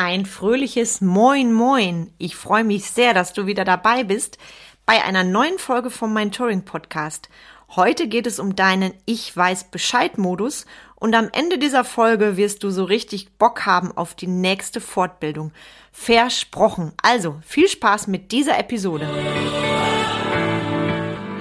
Ein fröhliches Moin Moin. Ich freue mich sehr, dass du wieder dabei bist bei einer neuen Folge vom Mentoring Podcast. Heute geht es um deinen Ich weiß Bescheid Modus und am Ende dieser Folge wirst du so richtig Bock haben auf die nächste Fortbildung. Versprochen. Also, viel Spaß mit dieser Episode.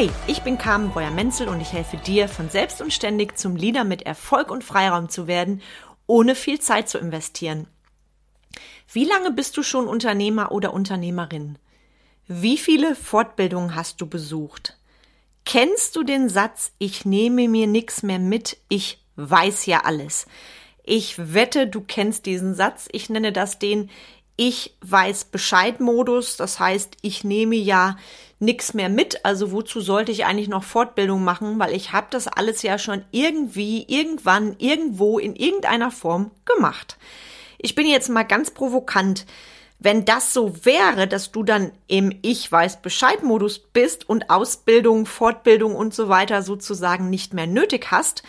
Hi, ich bin Carmen Breuer-Menzel und ich helfe dir, von selbst und ständig zum Leader mit Erfolg und Freiraum zu werden ohne viel Zeit zu investieren. Wie lange bist du schon Unternehmer oder Unternehmerin? Wie viele Fortbildungen hast du besucht? Kennst du den Satz, ich nehme mir nichts mehr mit, ich weiß ja alles? Ich wette, du kennst diesen Satz. Ich nenne das den Ich weiß Bescheid Modus. Das heißt, ich nehme ja nichts mehr mit. Also wozu sollte ich eigentlich noch Fortbildung machen? Weil ich habe das alles ja schon irgendwie, irgendwann, irgendwo, in irgendeiner Form gemacht. Ich bin jetzt mal ganz provokant. Wenn das so wäre, dass du dann im Ich weiß Bescheid Modus bist und Ausbildung, Fortbildung und so weiter sozusagen nicht mehr nötig hast,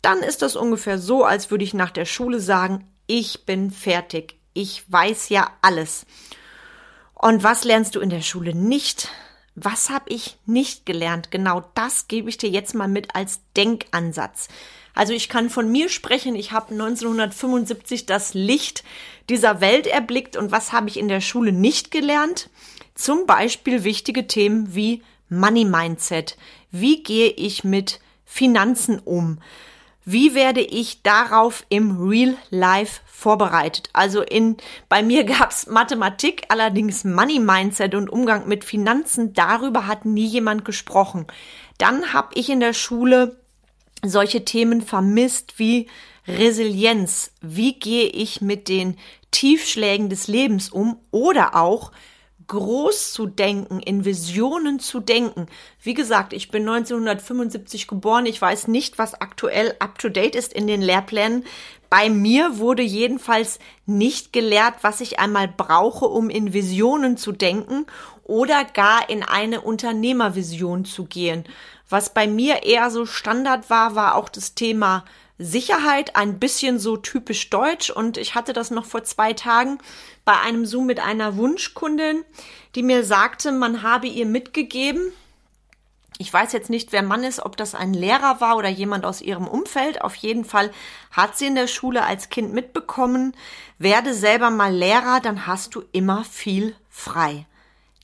dann ist das ungefähr so, als würde ich nach der Schule sagen, ich bin fertig. Ich weiß ja alles. Und was lernst du in der Schule nicht? Was habe ich nicht gelernt? Genau das gebe ich dir jetzt mal mit als Denkansatz. Also ich kann von mir sprechen, ich habe 1975 das Licht dieser Welt erblickt und was habe ich in der Schule nicht gelernt? Zum Beispiel wichtige Themen wie Money Mindset. Wie gehe ich mit Finanzen um? Wie werde ich darauf im Real Life vorbereitet? Also in, bei mir gab's Mathematik, allerdings Money Mindset und Umgang mit Finanzen, darüber hat nie jemand gesprochen. Dann habe ich in der Schule solche Themen vermisst wie Resilienz. Wie gehe ich mit den Tiefschlägen des Lebens um? Oder auch, groß zu denken, in Visionen zu denken. Wie gesagt, ich bin 1975 geboren. Ich weiß nicht, was aktuell up-to-date ist in den Lehrplänen. Bei mir wurde jedenfalls nicht gelehrt, was ich einmal brauche, um in Visionen zu denken oder gar in eine Unternehmervision zu gehen. Was bei mir eher so Standard war, war auch das Thema Sicherheit, ein bisschen so typisch deutsch. Und ich hatte das noch vor zwei Tagen bei einem Zoom mit einer Wunschkundin, die mir sagte, man habe ihr mitgegeben, ich weiß jetzt nicht, wer Mann ist, ob das ein Lehrer war oder jemand aus ihrem Umfeld. Auf jeden Fall hat sie in der Schule als Kind mitbekommen, werde selber mal Lehrer, dann hast du immer viel frei.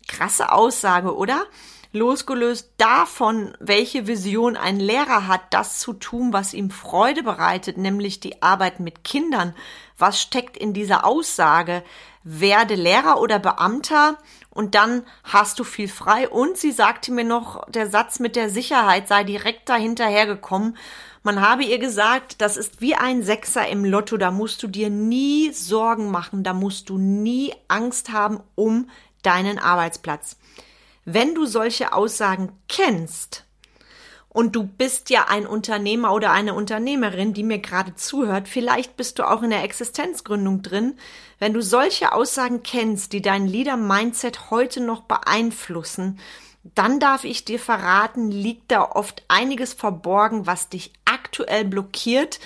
Krasse Aussage, oder? Losgelöst davon, welche Vision ein Lehrer hat, das zu tun, was ihm Freude bereitet, nämlich die Arbeit mit Kindern. Was steckt in dieser Aussage? Werde Lehrer oder Beamter und dann hast du viel frei. Und sie sagte mir noch, der Satz mit der Sicherheit sei direkt dahinterher gekommen. Man habe ihr gesagt, das ist wie ein Sechser im Lotto, da musst du dir nie Sorgen machen, da musst du nie Angst haben um deinen Arbeitsplatz. Wenn du solche Aussagen kennst, und du bist ja ein Unternehmer oder eine Unternehmerin, die mir gerade zuhört, vielleicht bist du auch in der Existenzgründung drin, wenn du solche Aussagen kennst, die dein Leader-Mindset heute noch beeinflussen, dann darf ich dir verraten, liegt da oft einiges verborgen, was dich aktuell blockiert,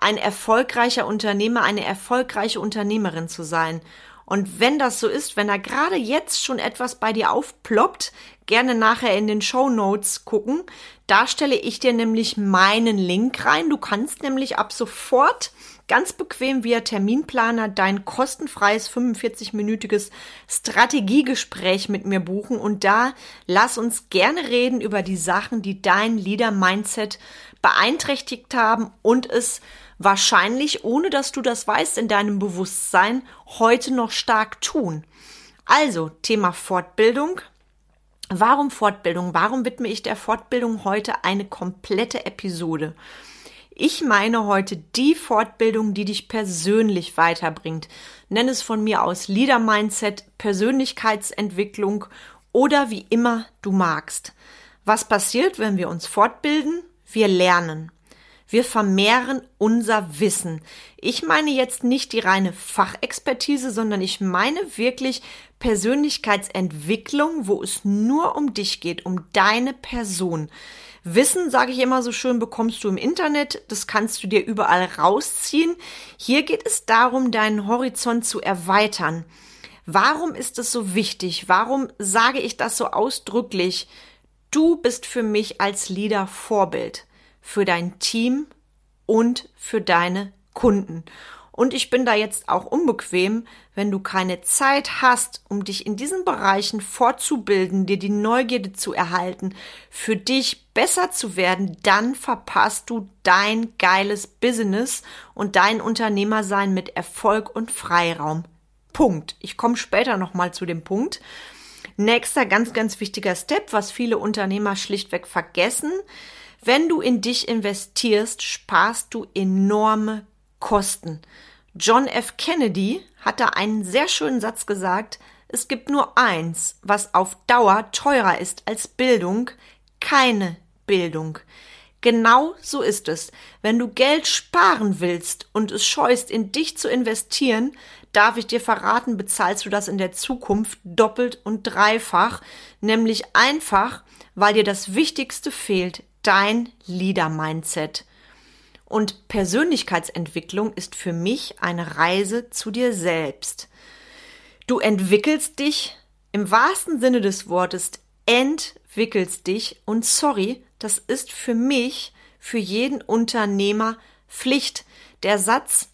ein erfolgreicher Unternehmer, eine erfolgreiche Unternehmerin zu sein. Und wenn das so ist, wenn da gerade jetzt schon etwas bei dir aufploppt, gerne nachher in den Show Notes gucken. Da stelle ich dir nämlich meinen Link rein. Du kannst nämlich ab sofort ganz bequem via Terminplaner dein kostenfreies 45-minütiges Strategiegespräch mit mir buchen und da lass uns gerne reden über die Sachen, die dein Leader-Mindset beeinträchtigt haben und es wahrscheinlich, ohne dass du das weißt in deinem Bewusstsein, heute noch stark tun. Also, Thema Fortbildung. Warum Fortbildung? Warum widme ich der Fortbildung heute eine komplette Episode? Ich meine heute die Fortbildung, die dich persönlich weiterbringt. Nenn es von mir aus Leader Mindset, Persönlichkeitsentwicklung oder wie immer du magst. Was passiert, wenn wir uns fortbilden? Wir lernen. Wir vermehren unser Wissen. Ich meine jetzt nicht die reine Fachexpertise, sondern ich meine wirklich Persönlichkeitsentwicklung, wo es nur um dich geht, um deine Person. Wissen, sage ich immer so schön, bekommst du im Internet, das kannst du dir überall rausziehen. Hier geht es darum, deinen Horizont zu erweitern. Warum ist es so wichtig? Warum sage ich das so ausdrücklich? Du bist für mich als Leader Vorbild für dein Team und für deine Kunden. Und ich bin da jetzt auch unbequem, wenn du keine Zeit hast, um dich in diesen Bereichen fortzubilden, dir die Neugierde zu erhalten, für dich besser zu werden, dann verpasst du dein geiles Business und dein Unternehmersein mit Erfolg und Freiraum. Punkt. Ich komme später nochmal zu dem Punkt. Nächster ganz, ganz wichtiger Step, was viele Unternehmer schlichtweg vergessen. Wenn du in dich investierst, sparst du enorme Kosten. John F. Kennedy hat da einen sehr schönen Satz gesagt, es gibt nur eins, was auf Dauer teurer ist als Bildung, keine Bildung. Genau so ist es. Wenn du Geld sparen willst und es scheust, in dich zu investieren, darf ich dir verraten, bezahlst du das in der Zukunft doppelt und dreifach, nämlich einfach, weil dir das Wichtigste fehlt, dein Leader-Mindset. Und Persönlichkeitsentwicklung ist für mich eine Reise zu dir selbst. Du entwickelst dich im wahrsten Sinne des Wortes, entwickelst dich und sorry, das ist für mich, für jeden Unternehmer Pflicht. Der Satz,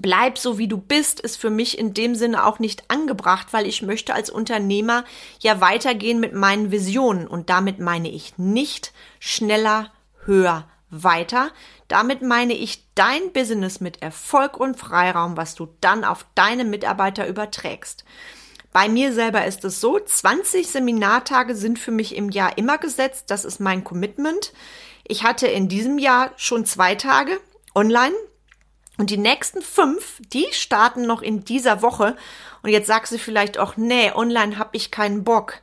bleib so wie du bist, ist für mich in dem Sinne auch nicht angebracht, weil ich möchte als Unternehmer ja weitergehen mit meinen Visionen und damit meine ich nicht schneller, höher, weiter. Damit meine ich dein Business mit Erfolg und Freiraum, was du dann auf deine Mitarbeiter überträgst. Bei mir selber ist es so, 20 Seminartage sind für mich im Jahr immer gesetzt. Das ist mein Commitment. Ich hatte in diesem Jahr schon zwei Tage online und die nächsten fünf, die starten noch in dieser Woche. Und jetzt sagst du vielleicht auch, nee, online habe ich keinen Bock.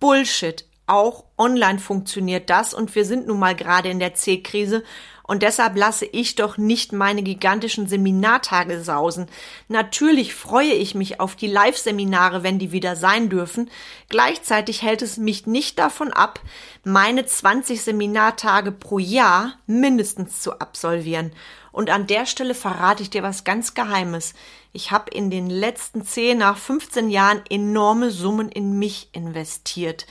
Bullshit auch online funktioniert das und wir sind nun mal gerade in der C-Krise und deshalb lasse ich doch nicht meine gigantischen Seminartage sausen. Natürlich freue ich mich auf die Live-Seminare, wenn die wieder sein dürfen. Gleichzeitig hält es mich nicht davon ab, meine 20 Seminartage pro Jahr mindestens zu absolvieren. Und an der Stelle verrate ich dir was ganz Geheimes. Ich habe in den letzten 10 nach 15 Jahren enorme Summen in mich investiert.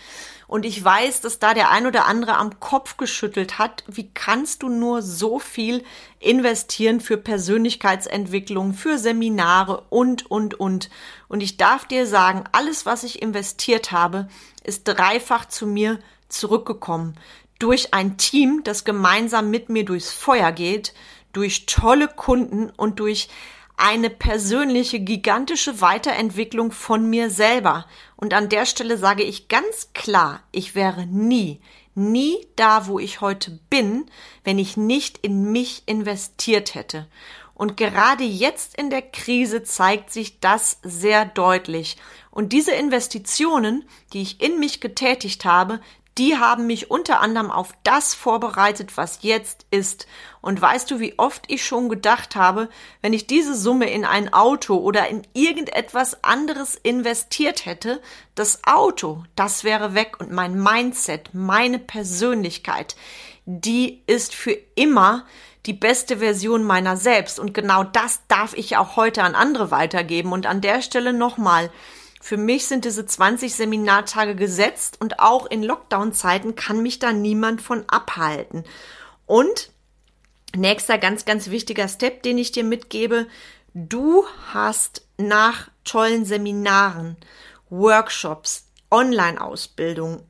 Und ich weiß, dass da der ein oder andere am Kopf geschüttelt hat. Wie kannst du nur so viel investieren für Persönlichkeitsentwicklung, für Seminare und, und, und. Und ich darf dir sagen, alles, was ich investiert habe, ist dreifach zu mir zurückgekommen. Durch ein Team, das gemeinsam mit mir durchs Feuer geht, durch tolle Kunden und durch eine persönliche, gigantische Weiterentwicklung von mir selber. Und an der Stelle sage ich ganz klar, ich wäre nie, nie da, wo ich heute bin, wenn ich nicht in mich investiert hätte. Und gerade jetzt in der Krise zeigt sich das sehr deutlich. Und diese Investitionen, die ich in mich getätigt habe, die haben mich unter anderem auf das vorbereitet, was jetzt ist. Und weißt du, wie oft ich schon gedacht habe, wenn ich diese Summe in ein Auto oder in irgendetwas anderes investiert hätte, das Auto, das wäre weg und mein Mindset, meine Persönlichkeit, die ist für immer die beste Version meiner selbst. Und genau das darf ich auch heute an andere weitergeben. Und an der Stelle nochmal, für mich sind diese 20 Seminartage gesetzt und auch in Lockdown-Zeiten kann mich da niemand von abhalten. Und nächster ganz, ganz wichtiger Step, den ich dir mitgebe, du hast nach tollen Seminaren, Workshops, Online-Ausbildung,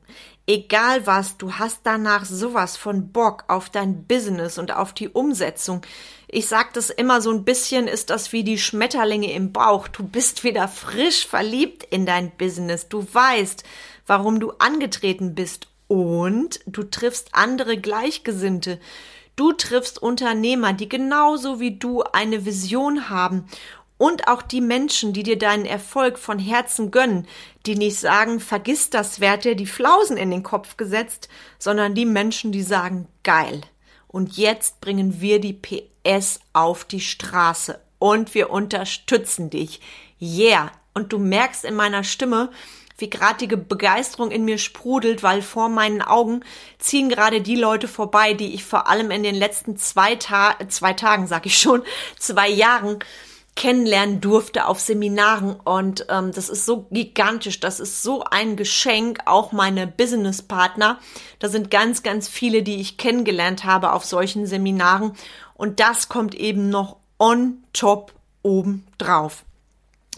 egal was, du hast danach sowas von Bock auf dein Business und auf die Umsetzung. Ich sag das immer so ein bisschen, ist das wie die Schmetterlinge im Bauch. Du bist wieder frisch verliebt in dein Business. Du weißt, warum du angetreten bist und du triffst andere Gleichgesinnte. Du triffst Unternehmer, die genauso wie du eine Vision haben und auch die Menschen, die dir deinen Erfolg von Herzen gönnen, die nicht sagen, vergiss das, wer dir die Flausen in den Kopf gesetzt, sondern die Menschen, die sagen, geil. Und jetzt bringen wir die PS auf die Straße und wir unterstützen dich. Yeah. Und du merkst in meiner Stimme, wie gerade die Begeisterung in mir sprudelt, weil vor meinen Augen ziehen gerade die Leute vorbei, die ich vor allem in den letzten zwei, Ta zwei Tagen, sag ich schon, zwei Jahren kennenlernen durfte auf Seminaren und ähm, das ist so gigantisch, das ist so ein Geschenk, auch meine Businesspartner, da sind ganz, ganz viele, die ich kennengelernt habe auf solchen Seminaren und das kommt eben noch on top oben drauf.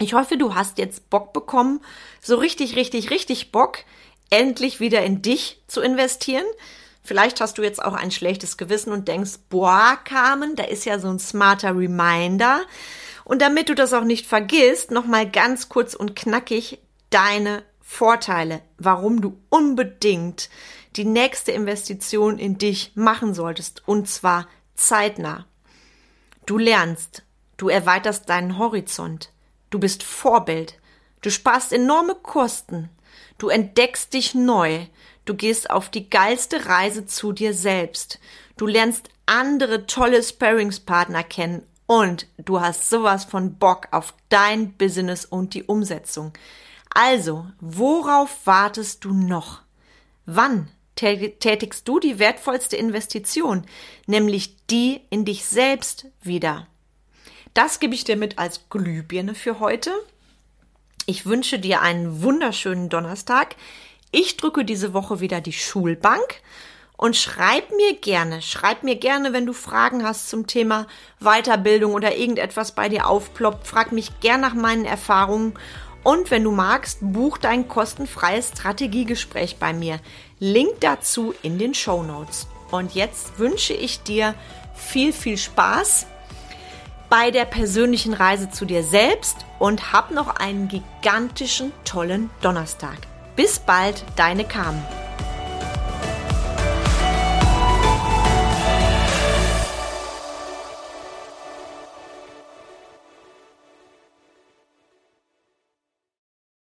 Ich hoffe, du hast jetzt Bock bekommen, so richtig, richtig, richtig Bock, endlich wieder in dich zu investieren. Vielleicht hast du jetzt auch ein schlechtes Gewissen und denkst, boah, Carmen, da ist ja so ein smarter Reminder. Und damit du das auch nicht vergisst, nochmal ganz kurz und knackig deine Vorteile, warum du unbedingt die nächste Investition in dich machen solltest, und zwar zeitnah. Du lernst, du erweiterst deinen Horizont, Du bist Vorbild. Du sparst enorme Kosten. Du entdeckst dich neu. Du gehst auf die geilste Reise zu dir selbst. Du lernst andere tolle Sparringspartner kennen und du hast sowas von Bock auf dein Business und die Umsetzung. Also, worauf wartest du noch? Wann tätigst du die wertvollste Investition, nämlich die in dich selbst wieder? Das gebe ich dir mit als Glühbirne für heute. Ich wünsche dir einen wunderschönen Donnerstag. Ich drücke diese Woche wieder die Schulbank und schreib mir gerne, schreib mir gerne, wenn du Fragen hast zum Thema Weiterbildung oder irgendetwas bei dir aufploppt. Frag mich gern nach meinen Erfahrungen und wenn du magst, buch dein kostenfreies Strategiegespräch bei mir. Link dazu in den Show Notes. Und jetzt wünsche ich dir viel, viel Spaß bei der persönlichen Reise zu dir selbst und hab noch einen gigantischen, tollen Donnerstag. Bis bald, deine Carmen.